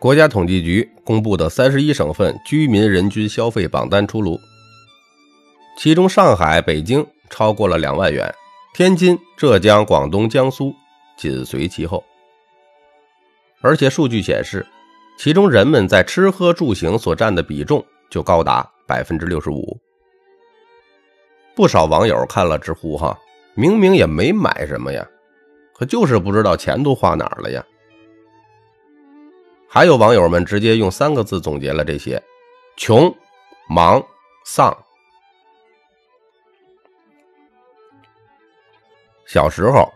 国家统计局公布的三十一省份居民人均消费榜单出炉，其中上海、北京超过了两万元，天津、浙江、广东、江苏紧随其后。而且数据显示，其中人们在吃喝住行所占的比重就高达百分之六十五。不少网友看了直呼，哈，明明也没买什么呀，可就是不知道钱都花哪儿了呀。还有网友们直接用三个字总结了这些：穷、忙、丧。小时候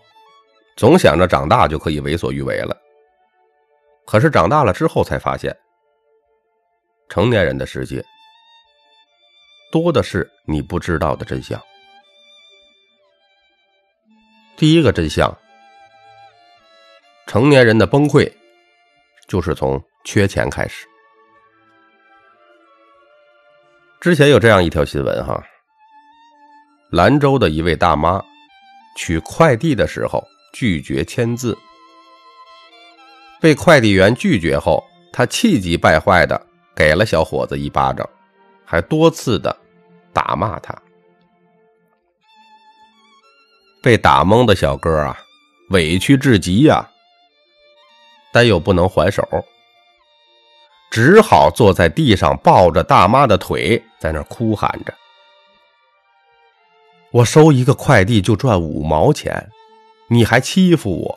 总想着长大就可以为所欲为了，可是长大了之后才发现，成年人的世界多的是你不知道的真相。第一个真相，成年人的崩溃。就是从缺钱开始。之前有这样一条新闻哈，兰州的一位大妈取快递的时候拒绝签字，被快递员拒绝后，她气急败坏的给了小伙子一巴掌，还多次的打骂他。被打懵的小哥啊，委屈至极呀。但又不能还手，只好坐在地上抱着大妈的腿，在那哭喊着：“我收一个快递就赚五毛钱，你还欺负我！”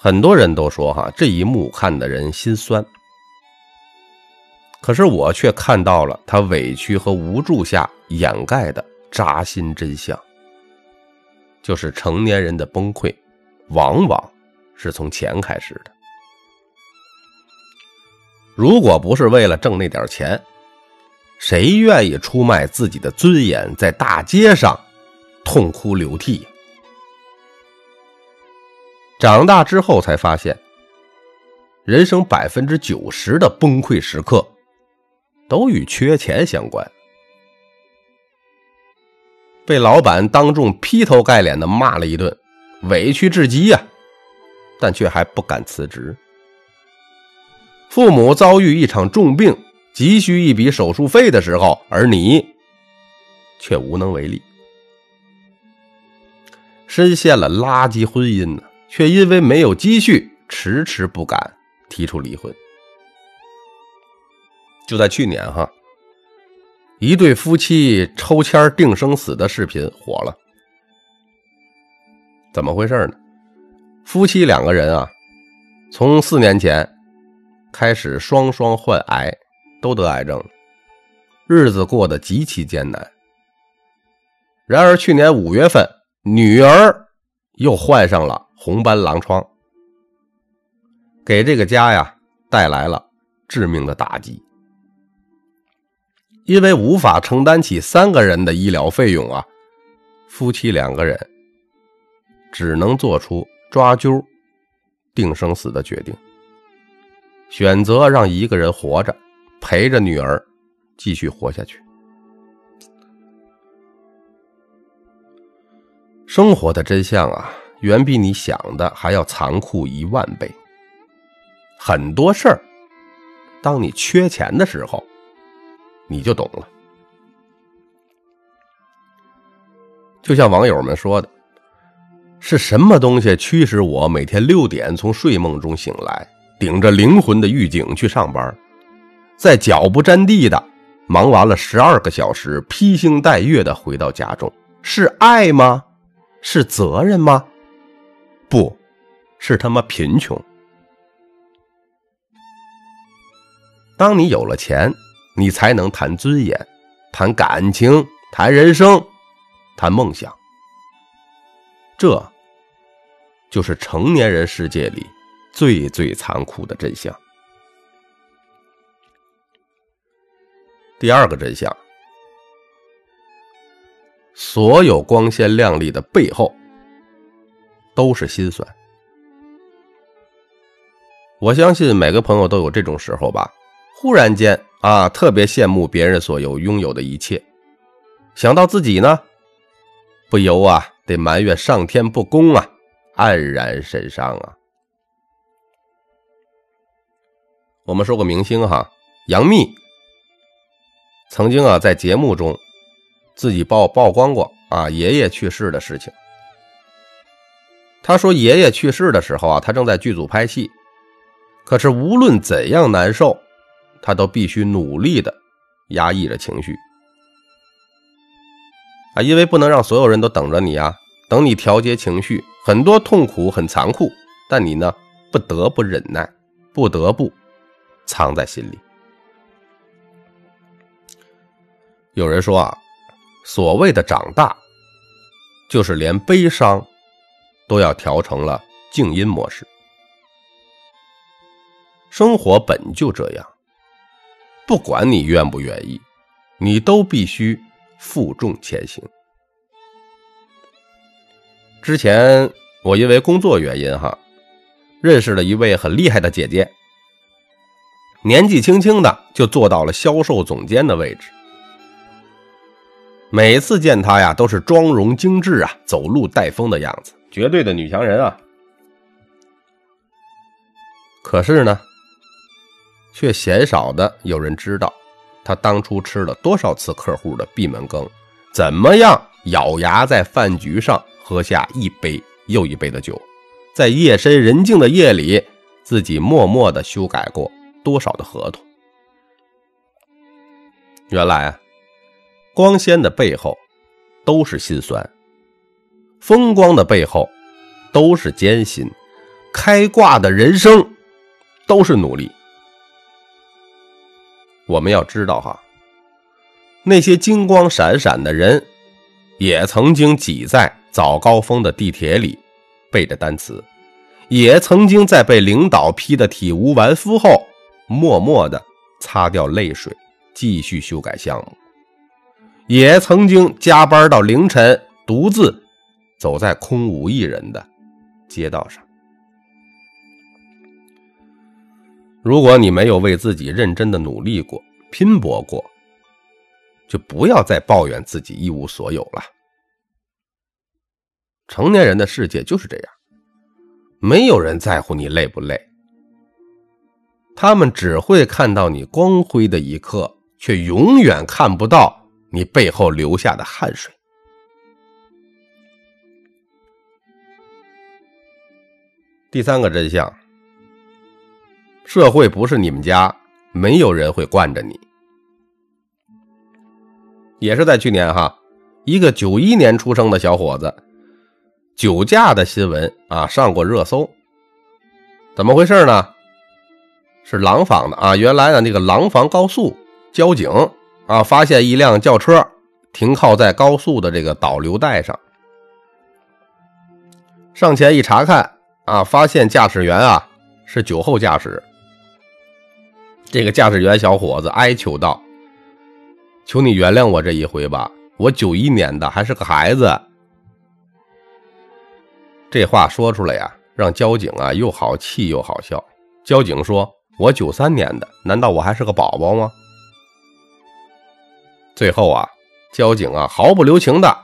很多人都说：“哈，这一幕看的人心酸。”可是我却看到了他委屈和无助下掩盖的扎心真相，就是成年人的崩溃。往往是从钱开始的。如果不是为了挣那点钱，谁愿意出卖自己的尊严，在大街上痛哭流涕？长大之后才发现，人生百分之九十的崩溃时刻都与缺钱相关。被老板当众劈头盖脸的骂了一顿。委屈至极呀，但却还不敢辞职。父母遭遇一场重病，急需一笔手术费的时候，而你却无能为力。深陷了垃圾婚姻呢，却因为没有积蓄，迟迟不敢提出离婚。就在去年哈，一对夫妻抽签定生死的视频火了。怎么回事呢？夫妻两个人啊，从四年前开始双双患癌，都得癌症，日子过得极其艰难。然而去年五月份，女儿又患上了红斑狼疮，给这个家呀带来了致命的打击。因为无法承担起三个人的医疗费用啊，夫妻两个人。只能做出抓阄、定生死的决定，选择让一个人活着，陪着女儿继续活下去。生活的真相啊，远比你想的还要残酷一万倍。很多事儿，当你缺钱的时候，你就懂了。就像网友们说的。是什么东西驱使我每天六点从睡梦中醒来，顶着灵魂的预警去上班，在脚不沾地的忙完了十二个小时，披星戴月的回到家中？是爱吗？是责任吗？不，是他妈贫穷。当你有了钱，你才能谈尊严，谈感情，谈人生，谈梦想。这。就是成年人世界里最最残酷的真相。第二个真相，所有光鲜亮丽的背后都是心酸。我相信每个朋友都有这种时候吧，忽然间啊，特别羡慕别人所有拥有的一切，想到自己呢，不由啊得埋怨上天不公啊。黯然神伤啊！我们说过明星哈，杨幂曾经啊在节目中自己曝曝光过啊爷爷去世的事情。他说爷爷去世的时候啊，他正在剧组拍戏，可是无论怎样难受，他都必须努力的压抑着情绪啊，因为不能让所有人都等着你啊，等你调节情绪，很多痛苦很残酷，但你呢不得不忍耐，不得不。藏在心里。有人说啊，所谓的长大，就是连悲伤都要调成了静音模式。生活本就这样，不管你愿不愿意，你都必须负重前行。之前我因为工作原因哈，认识了一位很厉害的姐姐。年纪轻轻的就做到了销售总监的位置。每次见她呀，都是妆容精致啊，走路带风的样子，绝对的女强人啊。可是呢，却鲜少的有人知道，她当初吃了多少次客户的闭门羹，怎么样咬牙在饭局上喝下一杯又一杯的酒，在夜深人静的夜里，自己默默的修改过。多少的合同？原来啊，光鲜的背后都是心酸，风光的背后都是艰辛，开挂的人生都是努力。我们要知道哈，那些金光闪闪的人，也曾经挤在早高峰的地铁里背着单词，也曾经在被领导批的体无完肤后。默默的擦掉泪水，继续修改项目，也曾经加班到凌晨，独自走在空无一人的街道上。如果你没有为自己认真的努力过、拼搏过，就不要再抱怨自己一无所有了。成年人的世界就是这样，没有人在乎你累不累。他们只会看到你光辉的一刻，却永远看不到你背后流下的汗水。第三个真相：社会不是你们家，没有人会惯着你。也是在去年哈，一个九一年出生的小伙子酒驾的新闻啊上过热搜，怎么回事呢？是廊坊的啊，原来的那个廊坊高速交警啊，发现一辆轿车停靠在高速的这个导流带上，上前一查看啊，发现驾驶员啊是酒后驾驶。这个驾驶员小伙子哀求道：“求你原谅我这一回吧，我九一年的，还是个孩子。”这话说出来呀，让交警啊又好气又好笑。交警说。我九三年的，难道我还是个宝宝吗？最后啊，交警啊毫不留情的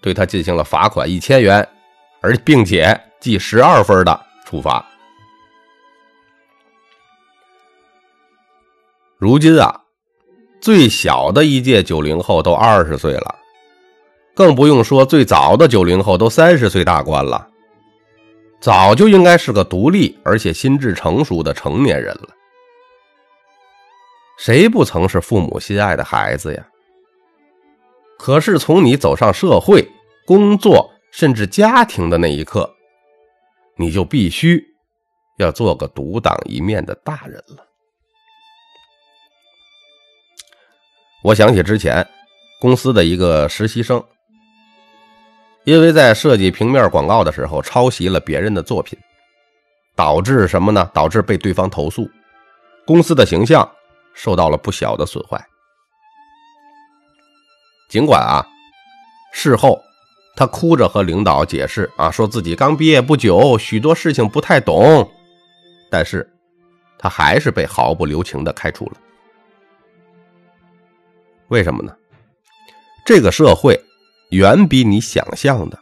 对他进行了罚款一千元，而并且记十二分的处罚。如今啊，最小的一届九零后都二十岁了，更不用说最早的九零后都三十岁大关了。早就应该是个独立而且心智成熟的成年人了。谁不曾是父母心爱的孩子呀？可是从你走上社会、工作甚至家庭的那一刻，你就必须要做个独当一面的大人了。我想起之前公司的一个实习生。因为在设计平面广告的时候抄袭了别人的作品，导致什么呢？导致被对方投诉，公司的形象受到了不小的损坏。尽管啊，事后他哭着和领导解释啊，说自己刚毕业不久，许多事情不太懂，但是他还是被毫不留情的开除了。为什么呢？这个社会。远比你想象的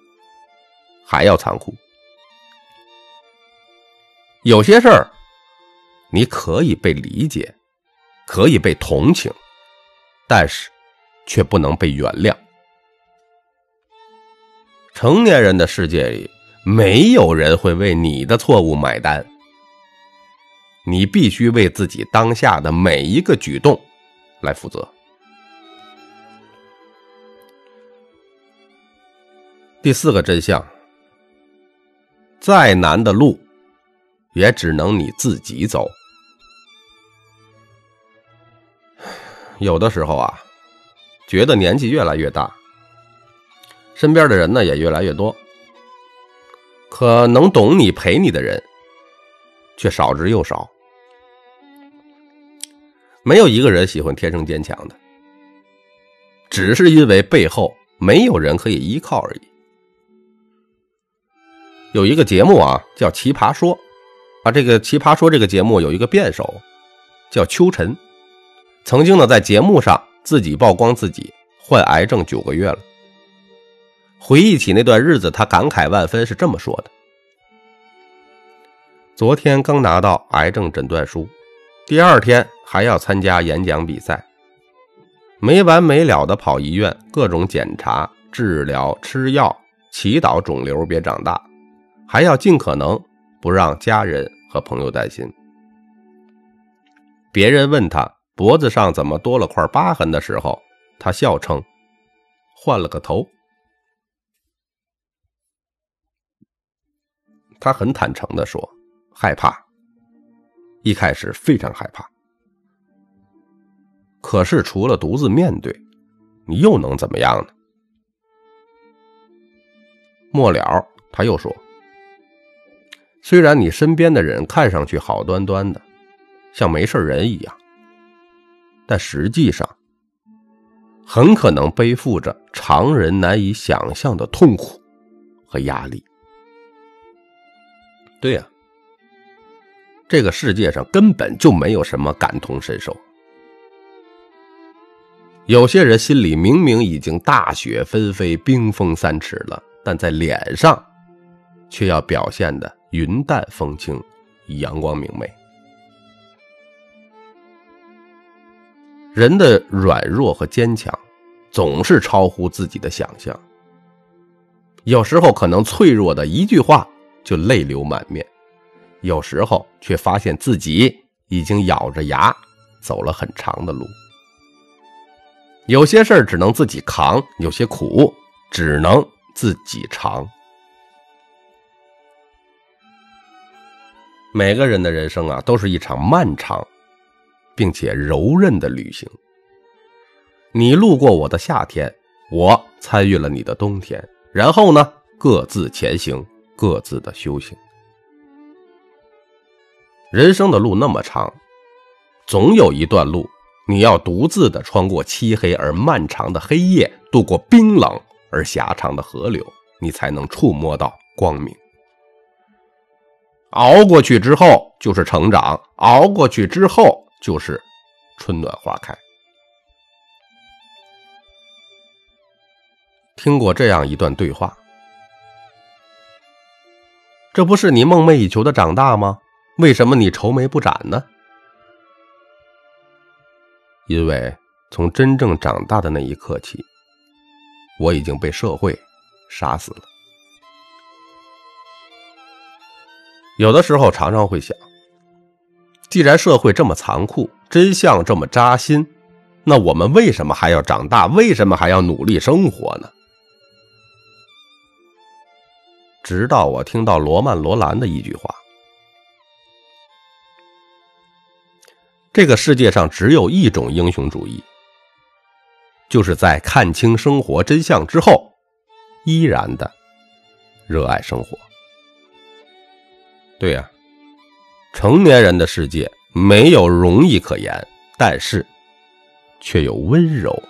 还要残酷。有些事儿，你可以被理解，可以被同情，但是却不能被原谅。成年人的世界里，没有人会为你的错误买单。你必须为自己当下的每一个举动来负责。第四个真相：再难的路，也只能你自己走。有的时候啊，觉得年纪越来越大。身边的人呢也越来越多，可能懂你陪你的人却少之又少。没有一个人喜欢天生坚强的，只是因为背后没有人可以依靠而已。有一个节目啊，叫《奇葩说》，啊，这个《奇葩说》这个节目有一个辩手叫秋晨，曾经呢在节目上自己曝光自己患癌症九个月了。回忆起那段日子，他感慨万分，是这么说的：“昨天刚拿到癌症诊断书，第二天还要参加演讲比赛，没完没了的跑医院，各种检查、治疗、吃药，祈祷肿瘤别长大，还要尽可能不让家人和朋友担心。”别人问他脖子上怎么多了块疤痕的时候，他笑称：“换了个头。”他很坦诚的说：“害怕，一开始非常害怕。可是除了独自面对，你又能怎么样呢？”末了，他又说：“虽然你身边的人看上去好端端的，像没事人一样，但实际上，很可能背负着常人难以想象的痛苦和压力。”对呀，这个世界上根本就没有什么感同身受。有些人心里明明已经大雪纷飞、冰封三尺了，但在脸上却要表现的云淡风轻、阳光明媚。人的软弱和坚强总是超乎自己的想象，有时候可能脆弱的一句话。就泪流满面，有时候却发现自己已经咬着牙走了很长的路。有些事儿只能自己扛，有些苦只能自己尝。每个人的人生啊，都是一场漫长并且柔韧的旅行。你路过我的夏天，我参与了你的冬天，然后呢，各自前行。各自的修行。人生的路那么长，总有一段路，你要独自的穿过漆黑而漫长的黑夜，渡过冰冷而狭长的河流，你才能触摸到光明。熬过去之后就是成长，熬过去之后就是春暖花开。听过这样一段对话。这不是你梦寐以求的长大吗？为什么你愁眉不展呢？因为从真正长大的那一刻起，我已经被社会杀死了。有的时候常常会想，既然社会这么残酷，真相这么扎心，那我们为什么还要长大？为什么还要努力生活呢？直到我听到罗曼·罗兰的一句话：“这个世界上只有一种英雄主义，就是在看清生活真相之后，依然的热爱生活。”对呀，成年人的世界没有容易可言，但是却有温柔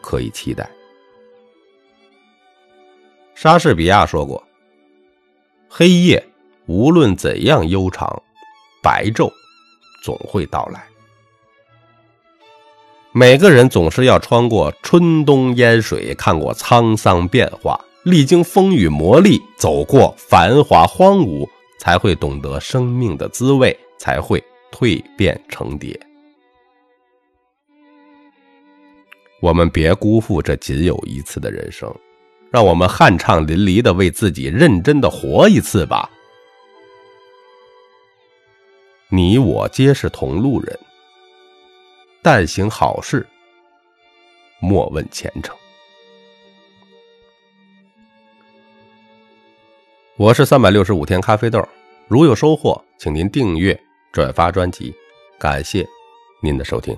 可以期待。莎士比亚说过。黑夜无论怎样悠长，白昼总会到来。每个人总是要穿过春冬烟水，看过沧桑变化，历经风雨磨砺，走过繁华荒芜，才会懂得生命的滋味，才会蜕变成蝶。我们别辜负这仅有一次的人生，让我们酣畅淋漓的为自己认真的活一次吧。你我皆是同路人，但行好事，莫问前程。我是三百六十五天咖啡豆，如有收获，请您订阅、转发专辑，感谢您的收听。